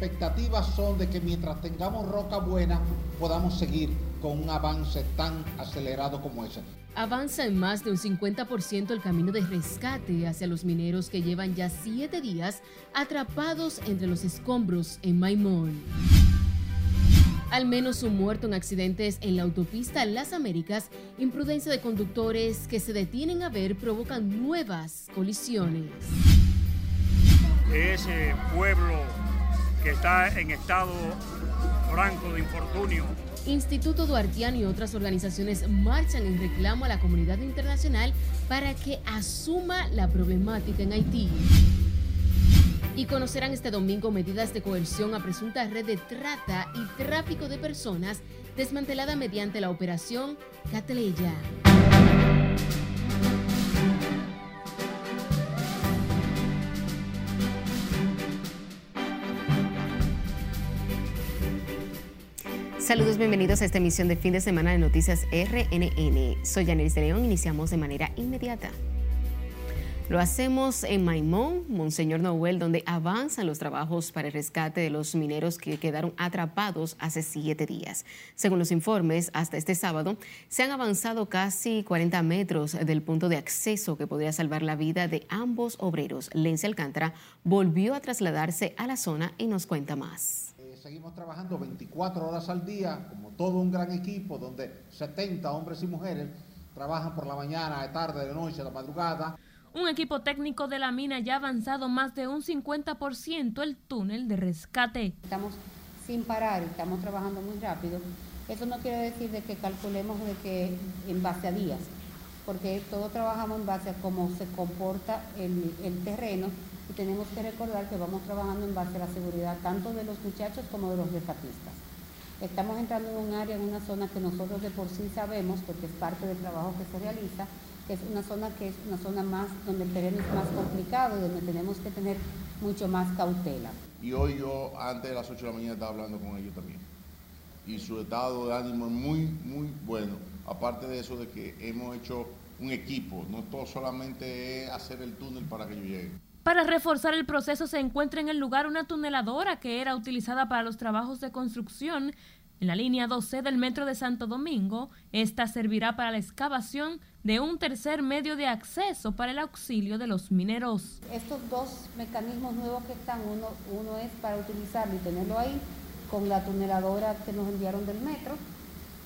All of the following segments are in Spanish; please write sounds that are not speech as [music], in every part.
expectativas son de que mientras tengamos roca buena podamos seguir con un avance tan acelerado como ese. Avanza en más de un 50% el camino de rescate hacia los mineros que llevan ya siete días atrapados entre los escombros en Maimón. Al menos un muerto en accidentes en la autopista Las Américas, imprudencia de conductores que se detienen a ver provocan nuevas colisiones. Ese pueblo que está en estado franco de infortunio Instituto Duartiano y otras organizaciones marchan en reclamo a la comunidad internacional para que asuma la problemática en Haití. Y conocerán este domingo medidas de coerción a presunta red de trata y tráfico de personas desmantelada mediante la operación Catleya. Saludos, bienvenidos a esta emisión de fin de semana de Noticias RNN. Soy Yanelis de León, iniciamos de manera inmediata. Lo hacemos en Maimón, Monseñor Noel, donde avanzan los trabajos para el rescate de los mineros que quedaron atrapados hace siete días. Según los informes, hasta este sábado se han avanzado casi 40 metros del punto de acceso que podría salvar la vida de ambos obreros. Lencia Alcántara volvió a trasladarse a la zona y nos cuenta más seguimos trabajando 24 horas al día, como todo un gran equipo, donde 70 hombres y mujeres trabajan por la mañana, de tarde, de noche, de madrugada. Un equipo técnico de la mina ya ha avanzado más de un 50% el túnel de rescate. Estamos sin parar, estamos trabajando muy rápido. Eso no quiere decir de que calculemos de que en base a días, porque todos trabajamos en base a cómo se comporta el, el terreno y tenemos que recordar que vamos trabajando en base a la seguridad tanto de los muchachos como de los rescatistas. Estamos entrando en un área, en una zona que nosotros de por sí sabemos, porque es parte del trabajo que se realiza, que es una zona que es una zona más donde el terreno es más complicado y donde tenemos que tener mucho más cautela. Y hoy yo, antes de las 8 de la mañana, estaba hablando con ellos también. Y su estado de ánimo es muy, muy bueno. Aparte de eso, de que hemos hecho un equipo, no todo solamente es hacer el túnel para que yo llegue. Para reforzar el proceso se encuentra en el lugar una tuneladora que era utilizada para los trabajos de construcción en la línea 12 del metro de Santo Domingo. Esta servirá para la excavación de un tercer medio de acceso para el auxilio de los mineros. Estos dos mecanismos nuevos que están, uno, es para utilizarlo y tenerlo ahí con la tuneladora que nos enviaron del metro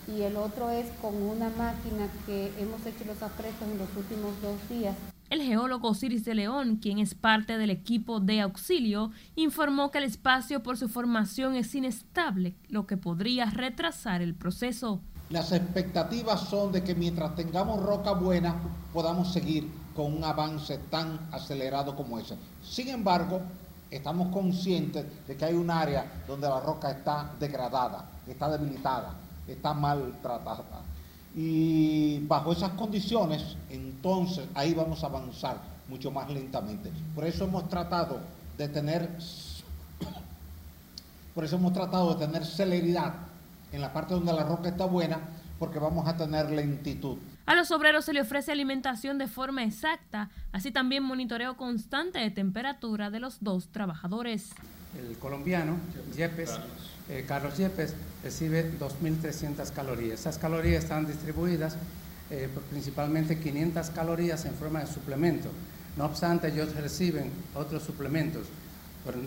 y el otro es con una máquina que hemos hecho los aprestos en los últimos dos días el geólogo Osiris de León, quien es parte del equipo de auxilio, informó que el espacio por su formación es inestable, lo que podría retrasar el proceso. Las expectativas son de que mientras tengamos roca buena podamos seguir con un avance tan acelerado como ese. Sin embargo, estamos conscientes de que hay un área donde la roca está degradada, está debilitada, está maltratada. Y bajo esas condiciones, entonces ahí vamos a avanzar mucho más lentamente. Por eso hemos tratado de tener, [coughs] por eso hemos tratado de tener celeridad en la parte donde la roca está buena, porque vamos a tener lentitud. A los obreros se le ofrece alimentación de forma exacta, así también monitoreo constante de temperatura de los dos trabajadores. El colombiano, Yepes, eh, Carlos Yepes recibe 2.300 calorías. Esas calorías están distribuidas eh, principalmente 500 calorías en forma de suplemento. No obstante, ellos reciben otros suplementos,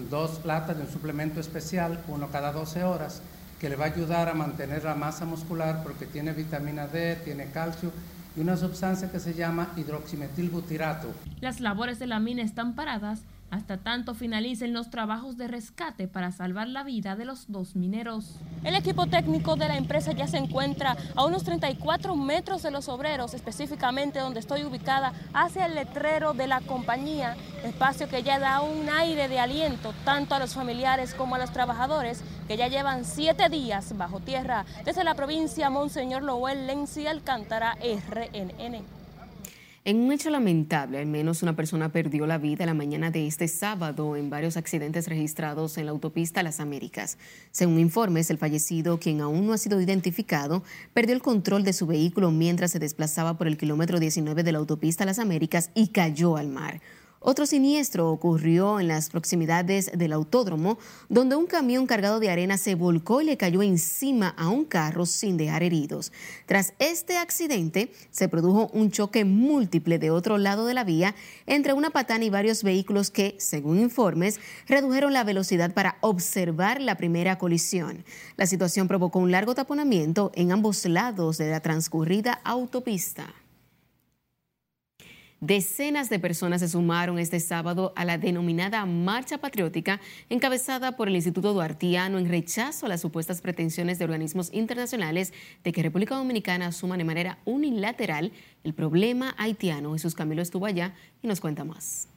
dos latas de un suplemento especial, uno cada 12 horas, que le va a ayudar a mantener la masa muscular porque tiene vitamina D, tiene calcio y una sustancia que se llama hidroximetilbutirato. Las labores de la mina están paradas hasta tanto finalicen los trabajos de rescate para salvar la vida de los dos mineros. El equipo técnico de la empresa ya se encuentra a unos 34 metros de los obreros, específicamente donde estoy ubicada, hacia el letrero de la compañía, espacio que ya da un aire de aliento tanto a los familiares como a los trabajadores que ya llevan siete días bajo tierra desde la provincia Monseñor Lowell Lenzi Alcántara RNN. En un hecho lamentable, al menos una persona perdió la vida la mañana de este sábado en varios accidentes registrados en la autopista Las Américas. Según informes, el fallecido, quien aún no ha sido identificado, perdió el control de su vehículo mientras se desplazaba por el kilómetro 19 de la autopista Las Américas y cayó al mar. Otro siniestro ocurrió en las proximidades del autódromo, donde un camión cargado de arena se volcó y le cayó encima a un carro sin dejar heridos. Tras este accidente, se produjo un choque múltiple de otro lado de la vía entre una patana y varios vehículos que, según informes, redujeron la velocidad para observar la primera colisión. La situación provocó un largo taponamiento en ambos lados de la transcurrida autopista. Decenas de personas se sumaron este sábado a la denominada Marcha Patriótica encabezada por el Instituto Duartiano en rechazo a las supuestas pretensiones de organismos internacionales de que República Dominicana asuma de manera unilateral el problema haitiano. Jesús Camilo estuvo allá y nos cuenta más.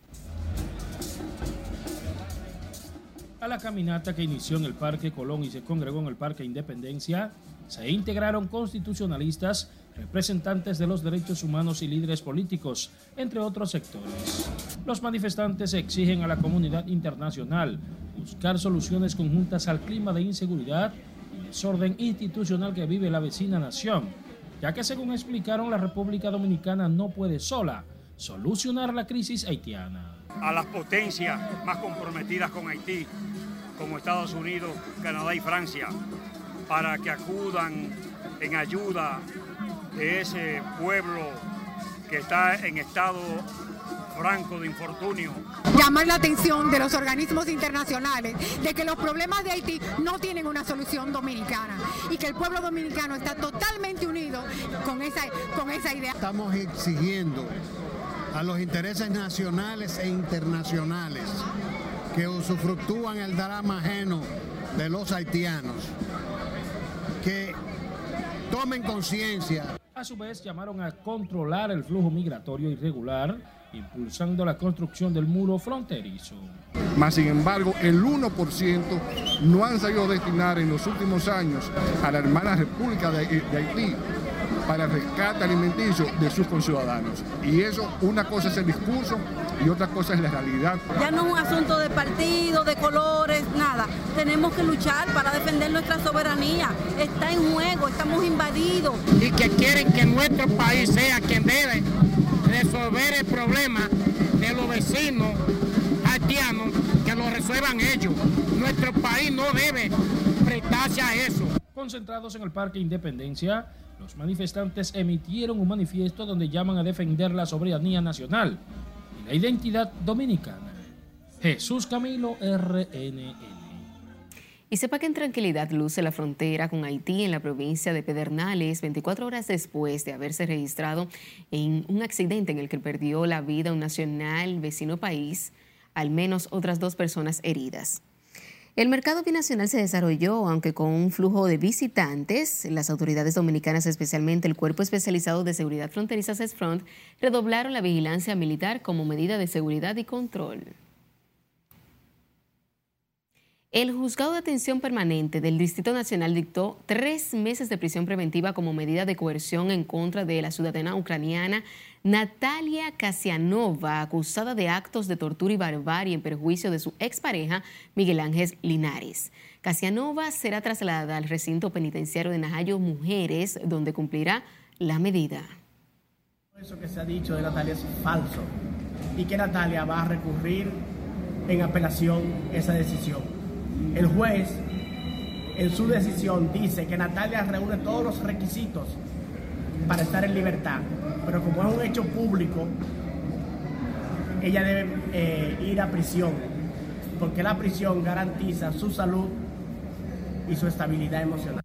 A la caminata que inició en el Parque Colón y se congregó en el Parque Independencia, se integraron constitucionalistas, representantes de los derechos humanos y líderes políticos, entre otros sectores. Los manifestantes exigen a la comunidad internacional buscar soluciones conjuntas al clima de inseguridad y desorden institucional que vive la vecina nación, ya que según explicaron la República Dominicana no puede sola solucionar la crisis haitiana. A las potencias más comprometidas con Haití, como Estados Unidos, Canadá y Francia, para que acudan en ayuda de ese pueblo que está en estado franco de infortunio. Llamar la atención de los organismos internacionales de que los problemas de Haití no tienen una solución dominicana y que el pueblo dominicano está totalmente unido con esa, con esa idea. Estamos exigiendo a los intereses nacionales e internacionales que usufructúan el drama ajeno de los haitianos que tomen conciencia. A su vez, llamaron a controlar el flujo migratorio irregular, impulsando la construcción del muro fronterizo. Más sin embargo, el 1% no han sabido destinar en los últimos años a la hermana República de, Haití para el rescate alimenticio de sus conciudadanos. Y eso, una cosa es el discurso y otra cosa es la realidad. Ya no es un asunto de partido, de colores, nada. Tenemos que luchar para defender nuestra soberanía. Está en juego, estamos invadidos. Y que quieren que nuestro país sea quien debe resolver el problema de los vecinos haitianos, que lo resuelvan ellos. Nuestro país no debe prestarse a eso. Concentrados en el Parque Independencia, los manifestantes emitieron un manifiesto donde llaman a defender la soberanía nacional y la identidad dominicana. Jesús Camilo, RNN. Y sepa que en tranquilidad luce la frontera con Haití en la provincia de Pedernales 24 horas después de haberse registrado en un accidente en el que perdió la vida un nacional vecino país, al menos otras dos personas heridas. El mercado binacional se desarrolló, aunque con un flujo de visitantes. Las autoridades dominicanas, especialmente el Cuerpo Especializado de Seguridad Fronteriza CESFRONT, redoblaron la vigilancia militar como medida de seguridad y control. El juzgado de atención permanente del Distrito Nacional dictó tres meses de prisión preventiva como medida de coerción en contra de la ciudadana ucraniana Natalia Kasianova, acusada de actos de tortura y barbarie en perjuicio de su expareja Miguel Ángel Linares. Kasianova será trasladada al recinto penitenciario de Najayo Mujeres, donde cumplirá la medida. Eso que se ha dicho de Natalia es falso y que Natalia va a recurrir en apelación esa decisión. El juez, en su decisión, dice que Natalia reúne todos los requisitos para estar en libertad, pero como es un hecho público, ella debe eh, ir a prisión, porque la prisión garantiza su salud y su estabilidad emocional.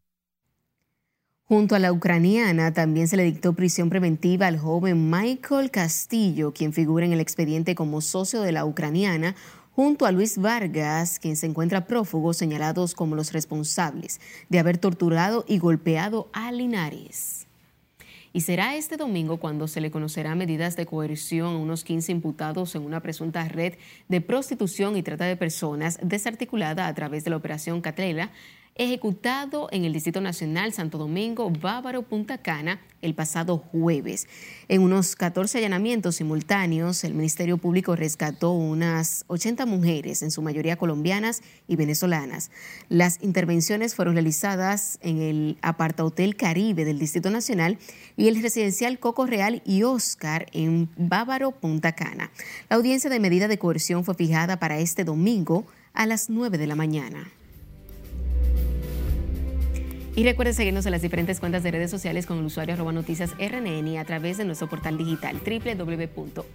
Junto a la ucraniana, también se le dictó prisión preventiva al joven Michael Castillo, quien figura en el expediente como socio de la ucraniana, junto a Luis Vargas, quien se encuentra prófugo, señalados como los responsables de haber torturado y golpeado a Linares. Y será este domingo cuando se le conocerá medidas de coerción a unos 15 imputados en una presunta red de prostitución y trata de personas desarticulada a través de la operación Catlela ejecutado en el Distrito Nacional Santo Domingo, Bávaro, Punta Cana, el pasado jueves. En unos 14 allanamientos simultáneos, el Ministerio Público rescató unas 80 mujeres, en su mayoría colombianas y venezolanas. Las intervenciones fueron realizadas en el Aparta Hotel Caribe del Distrito Nacional y el residencial Coco Real y Oscar en Bávaro, Punta Cana. La audiencia de medida de coerción fue fijada para este domingo a las 9 de la mañana. Y recuerde seguirnos en las diferentes cuentas de redes sociales con el usuario arroba noticias RNN y a través de nuestro portal digital www.rnn.com.do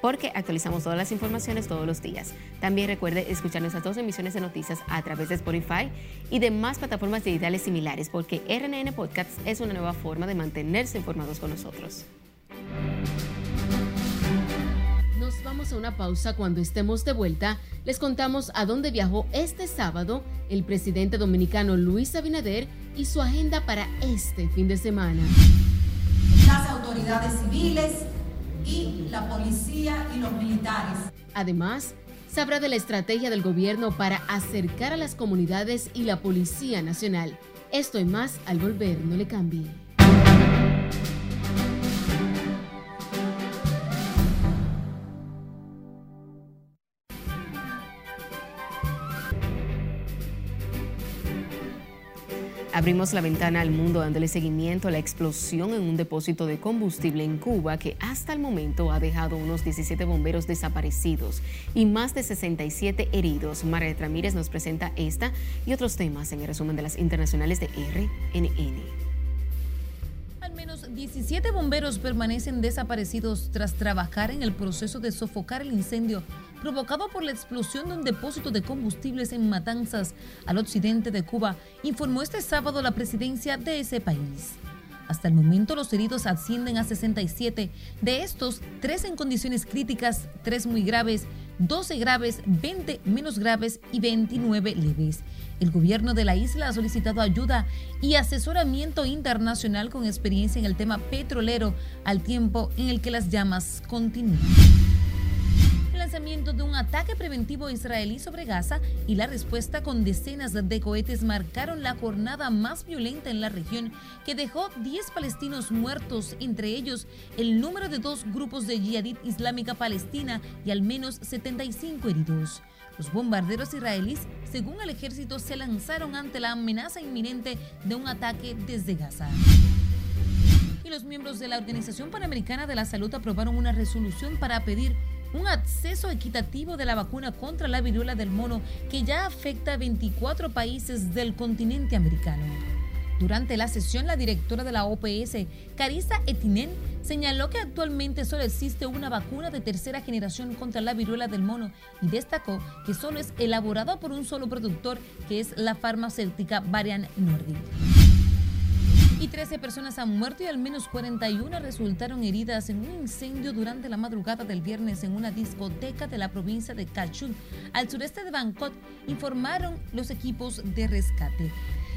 porque actualizamos todas las informaciones todos los días. También recuerde escuchar nuestras dos emisiones de noticias a través de Spotify y demás plataformas digitales similares porque RNN Podcasts es una nueva forma de mantenerse informados con nosotros. Vamos a una pausa. Cuando estemos de vuelta, les contamos a dónde viajó este sábado el presidente dominicano Luis Abinader y su agenda para este fin de semana. Las autoridades civiles y la policía y los militares. Además, sabrá de la estrategia del gobierno para acercar a las comunidades y la Policía Nacional. Esto y más al volver, no le cambie. Abrimos la ventana al mundo dándole seguimiento a la explosión en un depósito de combustible en Cuba que hasta el momento ha dejado unos 17 bomberos desaparecidos y más de 67 heridos. Margaret Ramírez nos presenta esta y otros temas en el resumen de las internacionales de RNN. Al menos 17 bomberos permanecen desaparecidos tras trabajar en el proceso de sofocar el incendio provocado por la explosión de un depósito de combustibles en Matanzas, al occidente de Cuba, informó este sábado la presidencia de ese país. Hasta el momento los heridos ascienden a 67, de estos 3 en condiciones críticas, 3 muy graves, 12 graves, 20 menos graves y 29 leves. El gobierno de la isla ha solicitado ayuda y asesoramiento internacional con experiencia en el tema petrolero al tiempo en el que las llamas continúan lanzamiento de un ataque preventivo israelí sobre Gaza y la respuesta con decenas de cohetes marcaron la jornada más violenta en la región que dejó 10 palestinos muertos, entre ellos el número de dos grupos de yihadit islámica palestina y al menos 75 heridos. Los bombarderos israelíes, según el ejército, se lanzaron ante la amenaza inminente de un ataque desde Gaza y los miembros de la Organización Panamericana de la Salud aprobaron una resolución para pedir un acceso equitativo de la vacuna contra la viruela del mono que ya afecta a 24 países del continente americano. Durante la sesión, la directora de la OPS, Carissa Etinen, señaló que actualmente solo existe una vacuna de tercera generación contra la viruela del mono y destacó que solo es elaborada por un solo productor, que es la farmacéutica Varian Nordic y 13 personas han muerto y al menos 41 resultaron heridas en un incendio durante la madrugada del viernes en una discoteca de la provincia de Kachun, al sureste de Bangkok, informaron los equipos de rescate.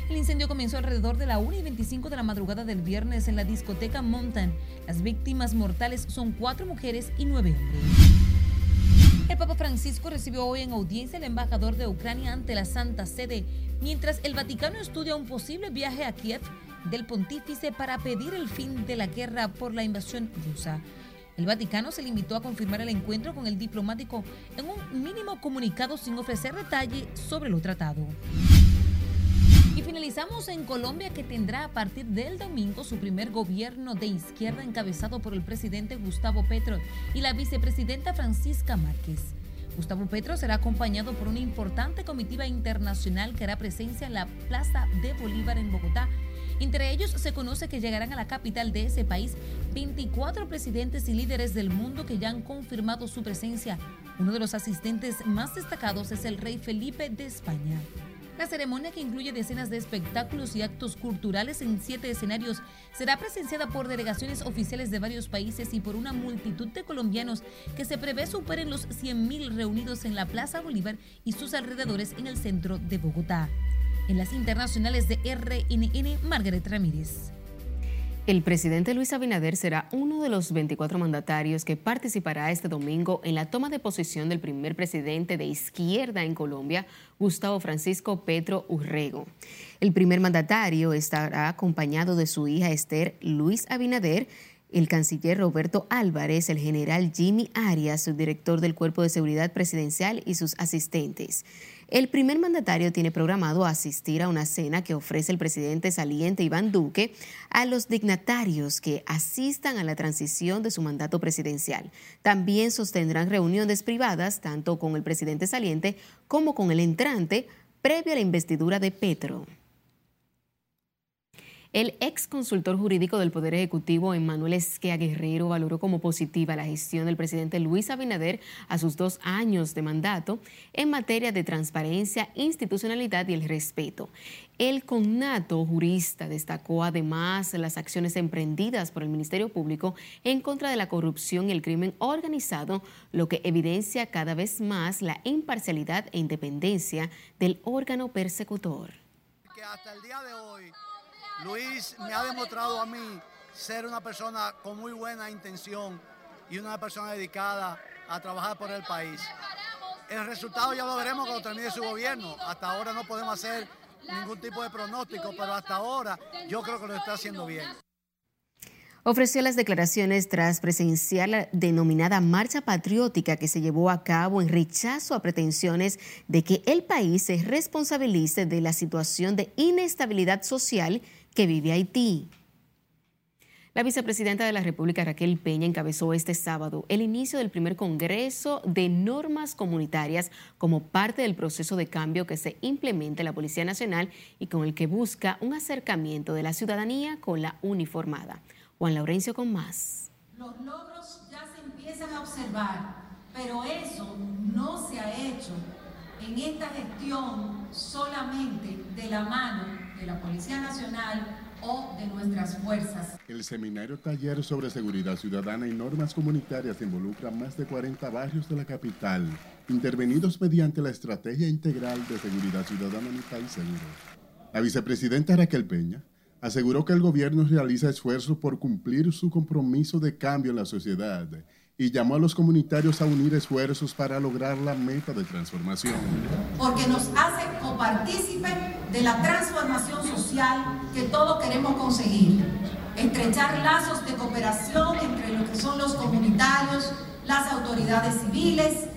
El incendio comenzó alrededor de la 1 y 25 de la madrugada del viernes en la discoteca Mountain. Las víctimas mortales son cuatro mujeres y nueve hombres. El Papa Francisco recibió hoy en audiencia al embajador de Ucrania ante la Santa Sede, mientras el Vaticano estudia un posible viaje a Kiev del pontífice para pedir el fin de la guerra por la invasión rusa. El Vaticano se limitó a confirmar el encuentro con el diplomático en un mínimo comunicado sin ofrecer detalle sobre lo tratado. Y finalizamos en Colombia que tendrá a partir del domingo su primer gobierno de izquierda encabezado por el presidente Gustavo Petro y la vicepresidenta Francisca Márquez. Gustavo Petro será acompañado por una importante comitiva internacional que hará presencia en la Plaza de Bolívar en Bogotá entre ellos se conoce que llegarán a la capital de ese país 24 presidentes y líderes del mundo que ya han confirmado su presencia. Uno de los asistentes más destacados es el rey Felipe de España. La ceremonia, que incluye decenas de espectáculos y actos culturales en siete escenarios, será presenciada por delegaciones oficiales de varios países y por una multitud de colombianos que se prevé superen los 100.000 reunidos en la Plaza Bolívar y sus alrededores en el centro de Bogotá. En las internacionales de RNN, Margaret Ramírez. El presidente Luis Abinader será uno de los 24 mandatarios que participará este domingo en la toma de posesión del primer presidente de izquierda en Colombia, Gustavo Francisco Petro Urrego. El primer mandatario estará acompañado de su hija Esther Luis Abinader, el canciller Roberto Álvarez, el general Jimmy Arias, subdirector del Cuerpo de Seguridad Presidencial y sus asistentes. El primer mandatario tiene programado asistir a una cena que ofrece el presidente saliente Iván Duque a los dignatarios que asistan a la transición de su mandato presidencial. También sostendrán reuniones privadas tanto con el presidente saliente como con el entrante previo a la investidura de Petro. El ex consultor jurídico del Poder Ejecutivo, Emmanuel Esquea Guerrero, valoró como positiva la gestión del presidente Luis Abinader a sus dos años de mandato en materia de transparencia, institucionalidad y el respeto. El connato jurista destacó además las acciones emprendidas por el Ministerio Público en contra de la corrupción y el crimen organizado, lo que evidencia cada vez más la imparcialidad e independencia del órgano persecutor. Que hasta el día de hoy Luis me ha demostrado a mí ser una persona con muy buena intención y una persona dedicada a trabajar por el país. El resultado ya lo veremos cuando termine su gobierno. Hasta ahora no podemos hacer ningún tipo de pronóstico, pero hasta ahora yo creo que lo está haciendo bien. Ofreció las declaraciones tras presenciar la denominada marcha patriótica que se llevó a cabo en rechazo a pretensiones de que el país se responsabilice de la situación de inestabilidad social que vive Haití. La vicepresidenta de la República, Raquel Peña, encabezó este sábado el inicio del primer Congreso de Normas Comunitarias como parte del proceso de cambio que se implementa en la Policía Nacional y con el que busca un acercamiento de la ciudadanía con la uniformada. Juan Laurencio con más. Los logros ya se empiezan a observar, pero eso no se ha hecho en esta gestión solamente de la mano de la Policía Nacional o de nuestras fuerzas. El seminario taller sobre seguridad ciudadana y normas comunitarias involucra más de 40 barrios de la capital, intervenidos mediante la Estrategia Integral de Seguridad Ciudadana el País Seguro. La vicepresidenta Raquel Peña aseguró que el gobierno realiza esfuerzos por cumplir su compromiso de cambio en la sociedad y llamó a los comunitarios a unir esfuerzos para lograr la meta de transformación. Porque nos hace copartícipe de la transformación social que todos queremos conseguir. Estrechar lazos de cooperación entre lo que son los comunitarios, las autoridades civiles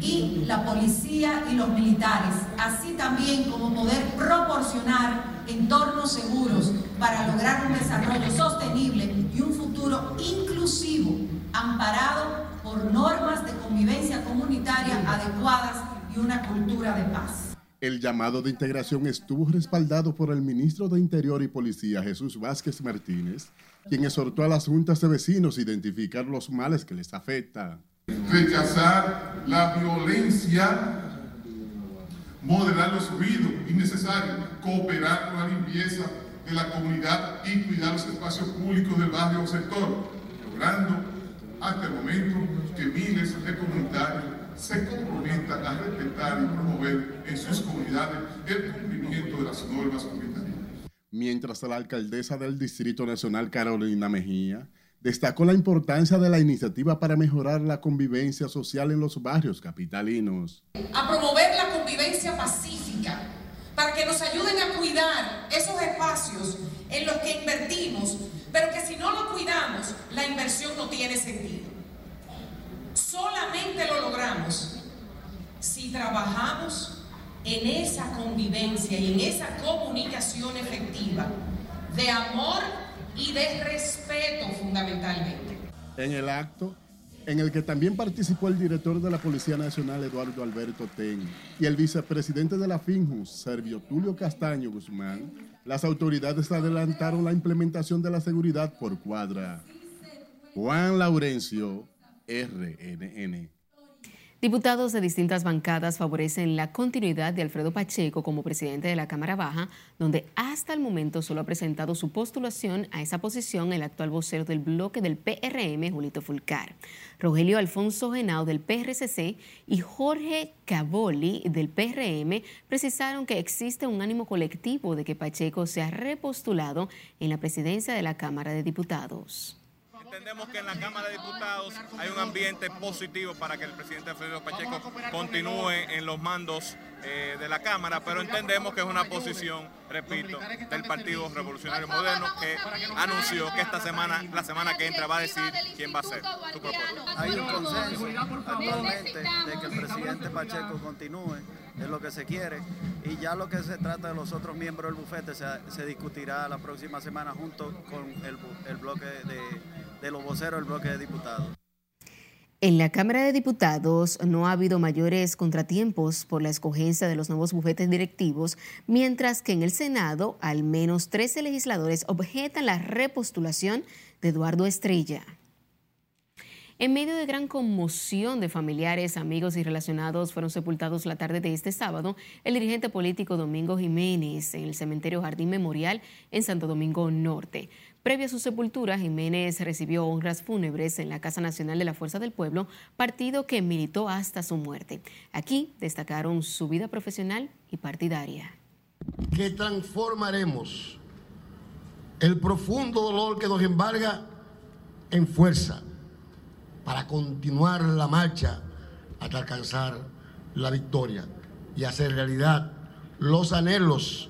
y la policía y los militares. Así también como poder proporcionar entornos seguros para lograr un desarrollo sostenible y un futuro inclusivo amparado por normas de convivencia comunitaria adecuadas y una cultura de paz. El llamado de integración estuvo respaldado por el ministro de Interior y Policía, Jesús Vázquez Martínez, quien exhortó a las juntas de vecinos a identificar los males que les afectan. Rechazar la violencia, moderar los ruidos innecesarios, cooperar con la limpieza de la comunidad y cuidar los espacios públicos del barrio o sector, logrando hasta el momento que miles de comunitarios se comprometan a respetar y promover en sus comunidades el cumplimiento de las normas comunitarias. Mientras la alcaldesa del Distrito Nacional, Carolina Mejía, destacó la importancia de la iniciativa para mejorar la convivencia social en los barrios capitalinos. A promover la convivencia pacífica para que nos ayuden a cuidar esos espacios en los que invertimos pero que si no lo cuidamos, la inversión no tiene sentido. Solamente lo logramos si trabajamos en esa convivencia y en esa comunicación efectiva de amor y de respeto fundamentalmente. En el acto, en el que también participó el director de la Policía Nacional, Eduardo Alberto Ten, y el vicepresidente de la FINJUS, Servio Tulio Castaño Guzmán, las autoridades adelantaron la implementación de la seguridad por cuadra. Juan Laurencio, RNN. Diputados de distintas bancadas favorecen la continuidad de Alfredo Pacheco como presidente de la Cámara Baja, donde hasta el momento solo ha presentado su postulación a esa posición el actual vocero del bloque del PRM, Julito Fulcar. Rogelio Alfonso Genao del PRCC y Jorge Cavoli del PRM precisaron que existe un ánimo colectivo de que Pacheco sea repostulado en la presidencia de la Cámara de Diputados. Entendemos que en la Cámara de Diputados hay un ambiente positivo para que el presidente Alfredo Pacheco continúe en los mandos eh, de la Cámara, pero entendemos que es una posición, repito, del Partido Revolucionario Moderno que anunció que esta semana, la semana que entra, va a decir quién va a ser su propuesta. Hay un consenso actualmente de que el presidente Pacheco continúe, es lo que se quiere, y ya lo que se trata de los otros miembros del bufete se, discutirá la próxima semana junto con el bloque de de los voceros del bloque de diputados. En la Cámara de Diputados no ha habido mayores contratiempos por la escogencia de los nuevos bufetes directivos, mientras que en el Senado al menos 13 legisladores objetan la repostulación de Eduardo Estrella. En medio de gran conmoción de familiares, amigos y relacionados, fueron sepultados la tarde de este sábado el dirigente político Domingo Jiménez en el cementerio Jardín Memorial en Santo Domingo Norte. Previo a su sepultura, Jiménez recibió honras fúnebres en la Casa Nacional de la Fuerza del Pueblo, partido que militó hasta su muerte. Aquí destacaron su vida profesional y partidaria. Que transformaremos el profundo dolor que nos embarga en fuerza para continuar la marcha hasta alcanzar la victoria y hacer realidad los anhelos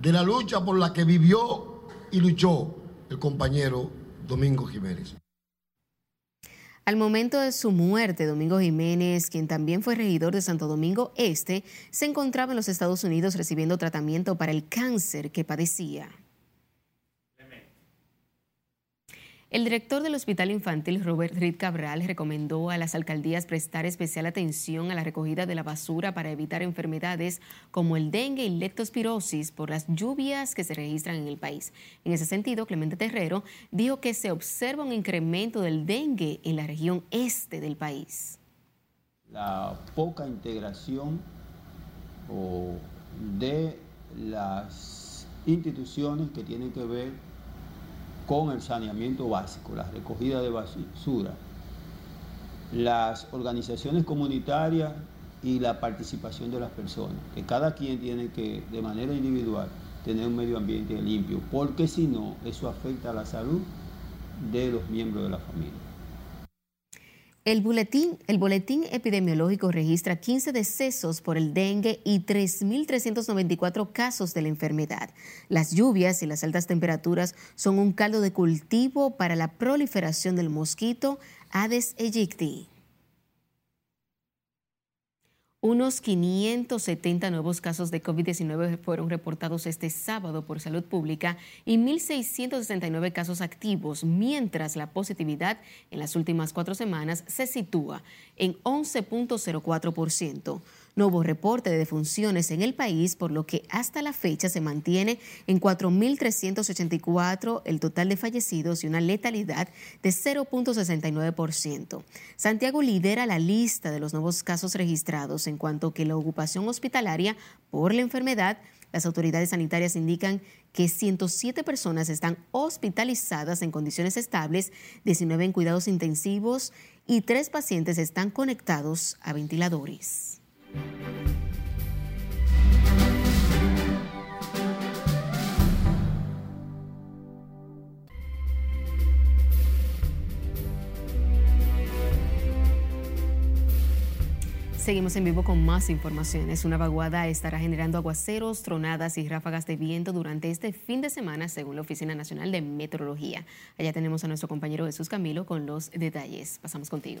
de la lucha por la que vivió y luchó el compañero Domingo Jiménez. Al momento de su muerte, Domingo Jiménez, quien también fue regidor de Santo Domingo Este, se encontraba en los Estados Unidos recibiendo tratamiento para el cáncer que padecía. El director del Hospital Infantil, Robert Reed Cabral, recomendó a las alcaldías prestar especial atención a la recogida de la basura para evitar enfermedades como el dengue y leptospirosis por las lluvias que se registran en el país. En ese sentido, Clemente Terrero dijo que se observa un incremento del dengue en la región este del país. La poca integración de las instituciones que tienen que ver con el saneamiento básico, la recogida de basura, las organizaciones comunitarias y la participación de las personas, que cada quien tiene que, de manera individual, tener un medio ambiente limpio, porque si no, eso afecta a la salud de los miembros de la familia. El boletín, epidemiológico registra 15 decesos por el dengue y 3.394 casos de la enfermedad. Las lluvias y las altas temperaturas son un caldo de cultivo para la proliferación del mosquito Aedes aegypti. Unos 570 nuevos casos de COVID-19 fueron reportados este sábado por salud pública y 1.669 casos activos, mientras la positividad en las últimas cuatro semanas se sitúa en 11.04%. No hubo reporte de defunciones en el país, por lo que hasta la fecha se mantiene en 4.384 el total de fallecidos y una letalidad de 0.69%. Santiago lidera la lista de los nuevos casos registrados en cuanto que la ocupación hospitalaria por la enfermedad las autoridades sanitarias indican que 107 personas están hospitalizadas en condiciones estables, 19 en cuidados intensivos y 3 pacientes están conectados a ventiladores. Seguimos en vivo con más informaciones. Una vaguada estará generando aguaceros, tronadas y ráfagas de viento durante este fin de semana, según la Oficina Nacional de Meteorología. Allá tenemos a nuestro compañero Jesús Camilo con los detalles. Pasamos contigo.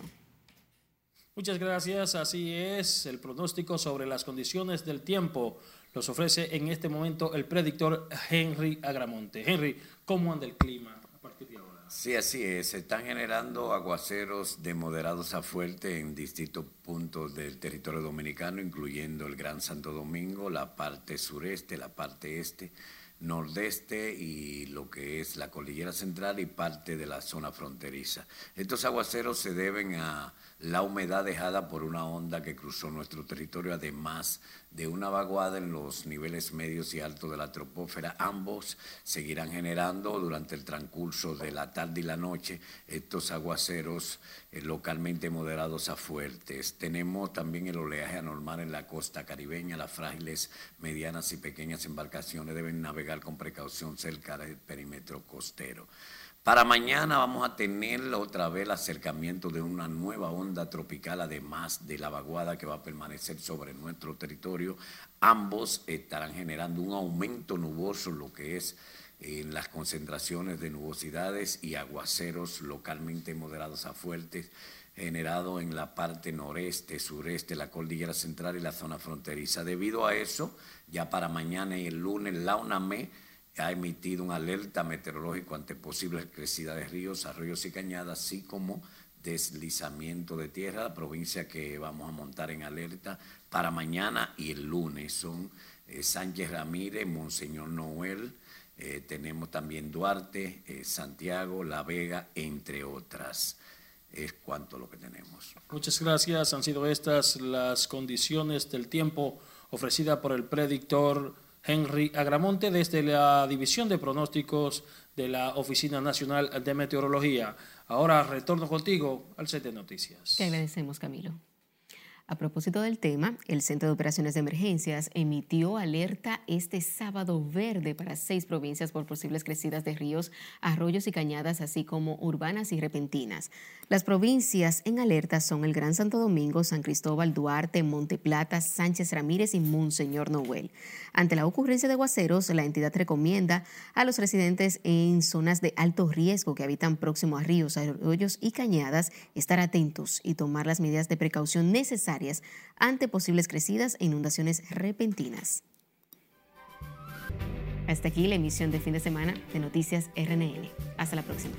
Muchas gracias. Así es, el pronóstico sobre las condiciones del tiempo los ofrece en este momento el predictor Henry Agramonte. Henry, ¿cómo anda el clima a partir de ahora? Sí, así es. Se están generando aguaceros de moderados a fuerte en distintos puntos del territorio dominicano, incluyendo el Gran Santo Domingo, la parte sureste, la parte este nordeste y lo que es la cordillera central y parte de la zona fronteriza. Estos aguaceros se deben a la humedad dejada por una onda que cruzó nuestro territorio, además de una vaguada en los niveles medios y altos de la tropósfera. Ambos seguirán generando durante el transcurso de la tarde y la noche estos aguaceros eh, localmente moderados a fuertes. Tenemos también el oleaje anormal en la costa caribeña. Las frágiles, medianas y pequeñas embarcaciones deben navegar con precaución cerca del perímetro costero. Para mañana vamos a tener otra vez el acercamiento de una nueva onda tropical, además de la vaguada que va a permanecer sobre nuestro territorio. Ambos estarán generando un aumento nuboso, lo que es en las concentraciones de nubosidades y aguaceros localmente moderados a fuertes generado en la parte noreste, sureste, la cordillera central y la zona fronteriza. Debido a eso, ya para mañana y el lunes, la UNAME ha emitido un alerta meteorológico ante posibles crecidas de ríos, arroyos y cañadas, así como deslizamiento de tierra, la provincia que vamos a montar en alerta para mañana y el lunes son eh, Sánchez Ramírez, Monseñor Noel, eh, tenemos también Duarte, eh, Santiago, La Vega, entre otras. Es cuanto lo que tenemos. Muchas gracias. Han sido estas las condiciones del tiempo ofrecida por el predictor Henry Agramonte desde la División de Pronósticos de la Oficina Nacional de Meteorología. Ahora retorno contigo al set de noticias. Te agradecemos, Camilo. A propósito del tema, el Centro de Operaciones de Emergencias emitió alerta este sábado verde para seis provincias por posibles crecidas de ríos, arroyos y cañadas, así como urbanas y repentinas. Las provincias en alerta son el Gran Santo Domingo, San Cristóbal, Duarte, Monte Plata, Sánchez Ramírez y Monseñor Noel. Ante la ocurrencia de aguaceros, la entidad recomienda a los residentes en zonas de alto riesgo que habitan próximo a ríos, arroyos y cañadas estar atentos y tomar las medidas de precaución necesarias ante posibles crecidas e inundaciones repentinas. Hasta aquí la emisión de fin de semana de Noticias RNN. Hasta la próxima.